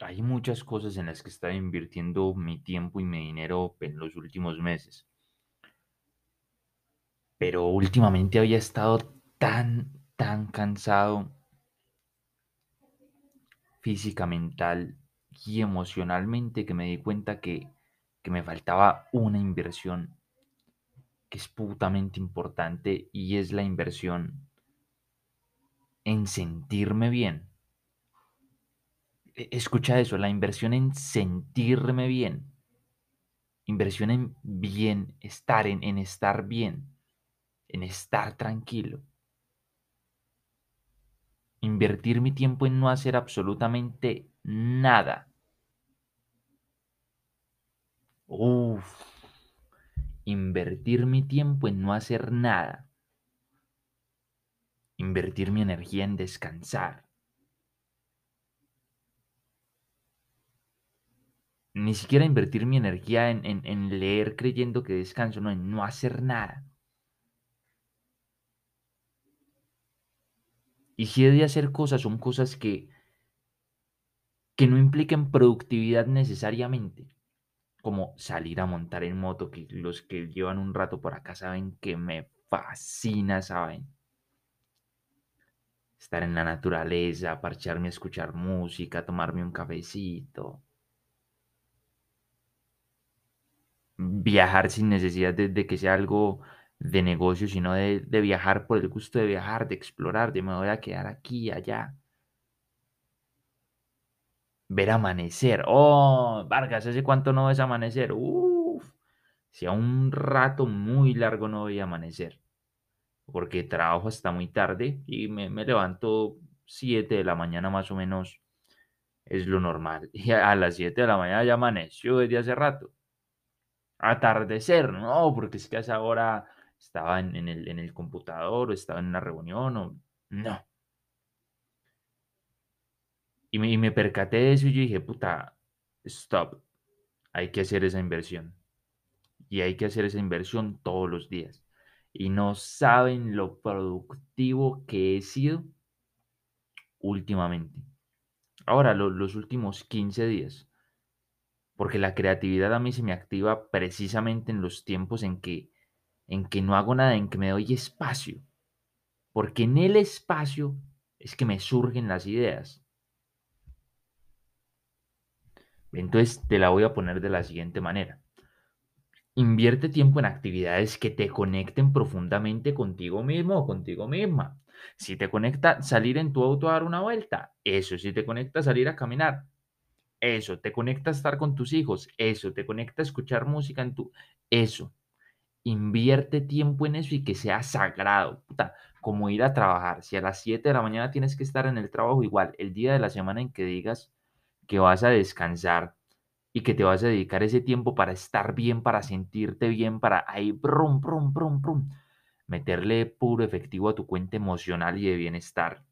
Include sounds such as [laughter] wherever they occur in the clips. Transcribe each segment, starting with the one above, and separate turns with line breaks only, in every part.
hay muchas cosas en las que he estado invirtiendo mi tiempo y mi dinero en los últimos meses. Pero últimamente había estado tan, tan cansado física, mental y emocionalmente que me di cuenta que, que me faltaba una inversión que es putamente importante y es la inversión en sentirme bien. E, escucha eso, la inversión en sentirme bien. Inversión en bienestar, en, en estar bien, en estar tranquilo. Invertir mi tiempo en no hacer absolutamente nada. Uf. Invertir mi tiempo en no hacer nada. Invertir mi energía en descansar. Ni siquiera invertir mi energía en, leer creyendo que descanso, no, en no hacer nada. Y si he de hacer cosas, son cosas que, que no impliquen productividad necesariamente, como salir a montar en moto, que los que llevan un rato por acá saben que me fascina, saben. Estar en la naturaleza, parcharme a escuchar música, tomarme un cafecito. Viajar sin necesidad de, que sea algo de negocio, sino de, viajar por el gusto de viajar, de explorar, de me voy a quedar aquí allá. Ver amanecer. Oh, Vargas, ¿hace cuánto no ves amanecer? Uf, si a un rato muy largo no voy a amanecer. Porque trabajo hasta muy tarde y me, me levanto 7 de la mañana más o menos. Es lo normal. [laughs] Y a las 7 de la mañana ya amaneció desde hace rato atardecer, no, porque es que a esa estaba en, el, en el computador o estaba en una reunión o no. Y me, y me percaté de eso y dije, puta, stop, hay que hacer esa inversión. Y hay que hacer esa inversión todos los días. Y no saben lo productivo que he sido últimamente. Ahora, los últimos 15 días porque la creatividad a mí se me activa precisamente en los tiempos en que, en que no hago nada, en que me doy espacio, porque en el espacio es que me surgen las ideas. Entonces te la voy a poner de la siguiente manera. Invierte tiempo en actividades que te conecten profundamente contigo mismo o contigo misma. Si te conecta salir en tu auto a dar una vuelta, eso. Si te conecta salir a caminar, eso, te conecta a estar con tus hijos, eso, te conecta a escuchar música en tu, eso. Invierte tiempo en eso y que sea sagrado, puta, como ir a trabajar. Si a las 7 de la mañana tienes que estar en el trabajo, igual, el día de la semana en que digas que vas a descansar y que te vas a dedicar ese tiempo para estar bien, para sentirte bien, para ahí, brum, brum, brum, brum, meterle puro efectivo a tu cuenta emocional y de bienestar.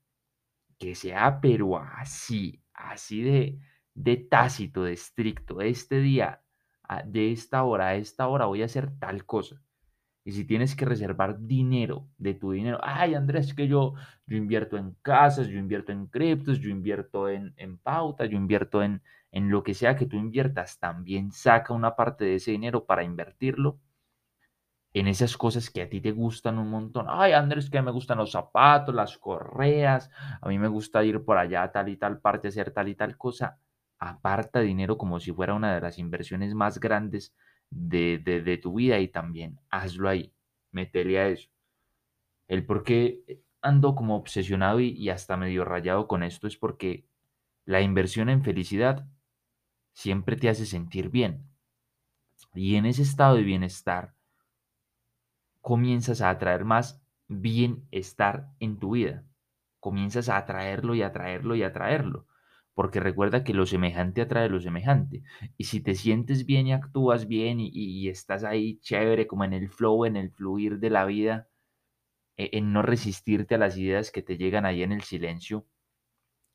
Que sea, pero así, así de, de tácito, de estricto, este día, de esta hora a esta hora voy a hacer tal cosa. Y si tienes que reservar dinero de tu dinero, ay Andrés, que yo, yo invierto en casas, yo invierto en criptos, yo invierto en, en pauta, yo invierto en, en lo que sea que tú inviertas, también saca una parte de ese dinero para invertirlo en esas cosas que a ti te gustan un montón. Ay, Andrés, que me gustan los zapatos, las correas, a mí me gusta ir por allá a tal y tal parte, hacer tal y tal cosa aparta dinero como si fuera una de las inversiones más grandes de, tu vida y también hazlo ahí, metele a eso. El por qué ando como obsesionado y, y hasta medio rayado con esto es porque la inversión en felicidad siempre te hace sentir bien. Y en ese estado de bienestar comienzas a atraer más bienestar en tu vida. Comienzas a atraerlo y atraerlo y atraerlo porque recuerda que lo semejante atrae lo semejante. Y si te sientes bien y actúas bien y, estás ahí chévere, como en el flow, en el fluir de la vida, e, en, no resistirte a las ideas que te llegan ahí en el silencio,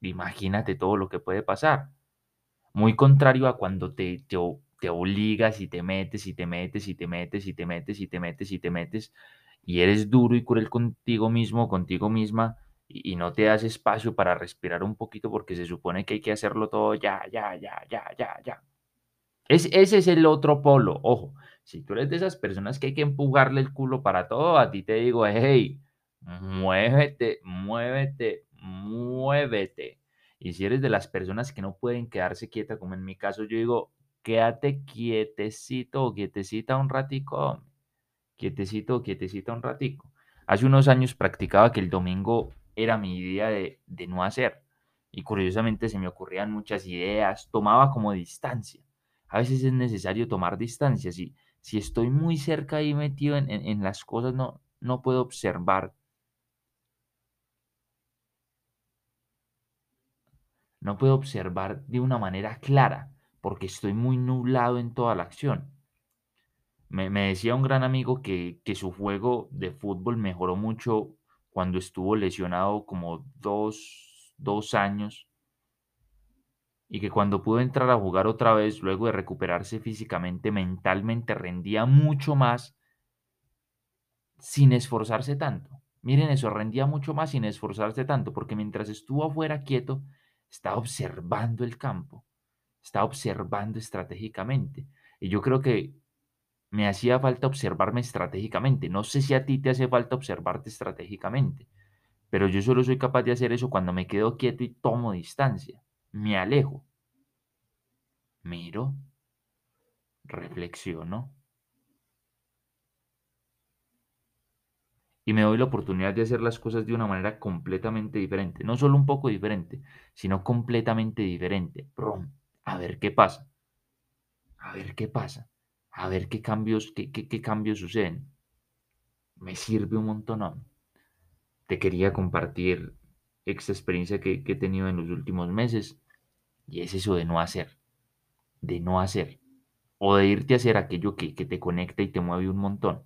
imagínate todo lo que puede pasar. Muy contrario a cuando te, te, te obligas y te metes y te metes y te metes y te metes y te metes y te metes y eres duro y cruel contigo mismo, contigo misma y, no te das espacio para respirar un poquito porque se supone que hay que hacerlo todo ya, ya, ya, ya, ya, ya. Es, ese es el otro polo. Ojo, si tú eres de esas personas que hay que empujarle el culo para todo, a ti te digo, hey, muévete, muévete, muévete. Y si eres de las personas que no pueden quedarse quietas, como en mi caso, yo digo, quédate quietecito quietecita un ratico, quietecito quietecita un ratico. Hace unos años practicaba que el domingo era mi día de, de no hacer. Y curiosamente se me ocurrían muchas ideas, tomaba como distancia. A veces es necesario tomar distancia. Si, si estoy muy cerca ahí metido en, en las cosas, no, no puedo observar no puedo observar de una manera clara porque estoy muy nublado en toda la acción. Me, decía un gran amigo que, que, su juego de fútbol mejoró mucho cuando estuvo lesionado como dos, dos años y que cuando pudo entrar a jugar otra vez, luego de recuperarse físicamente, mentalmente, rendía mucho más sin esforzarse tanto. Miren eso, rendía mucho más sin esforzarse tanto, porque mientras estuvo afuera quieto, estaba observando el campo, estaba observando estratégicamente. Y yo creo que me hacía falta observarme estratégicamente. No sé si a ti te hace falta observarte estratégicamente, pero yo solo soy capaz de hacer eso cuando me quedo quieto y tomo distancia, me alejo, miro, reflexiono y me doy la oportunidad de hacer las cosas de una manera completamente diferente. No solo un poco diferente, sino completamente diferente. A ver qué pasa. A ver qué pasa. A ver qué cambios, qué, qué, cambios suceden. Me sirve un montón. Te quería compartir esta experiencia que, que he tenido en los últimos meses. Y es eso de no hacer. De no hacer. O de irte a hacer aquello que, que te conecta y te mueve un montón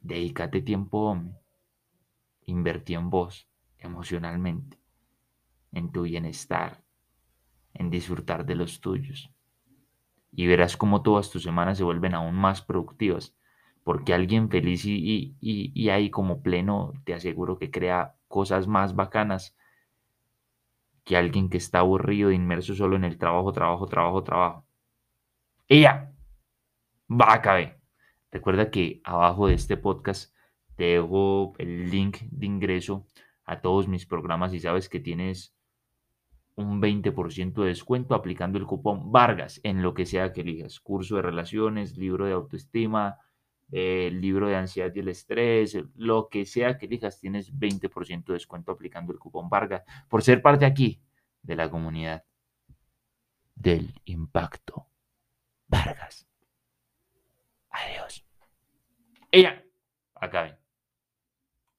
Dedícate tiempo, hombre. Invertí en vos, emocionalmente, en tu bienestar, en disfrutar de los tuyos. Y verás cómo todas tus semanas se vuelven aún más productivas, porque alguien feliz y, y, y ahí como pleno, te aseguro que crea cosas más bacanas que alguien que está aburrido, inmerso solo en el trabajo, trabajo, trabajo, trabajo. ¡Ella! Va a caber. Recuerda que abajo de este podcast te dejo el link de ingreso a todos mis programas y sabes que tienes un 20% de descuento aplicando el cupón Vargas en lo que sea que elijas. Curso de relaciones, libro de autoestima, eh, libro de ansiedad y el estrés, lo que sea que elijas, tienes 20% de descuento aplicando el cupón Vargas por ser parte aquí de la comunidad del impacto Vargas. Adiós. Ella. Acá ven.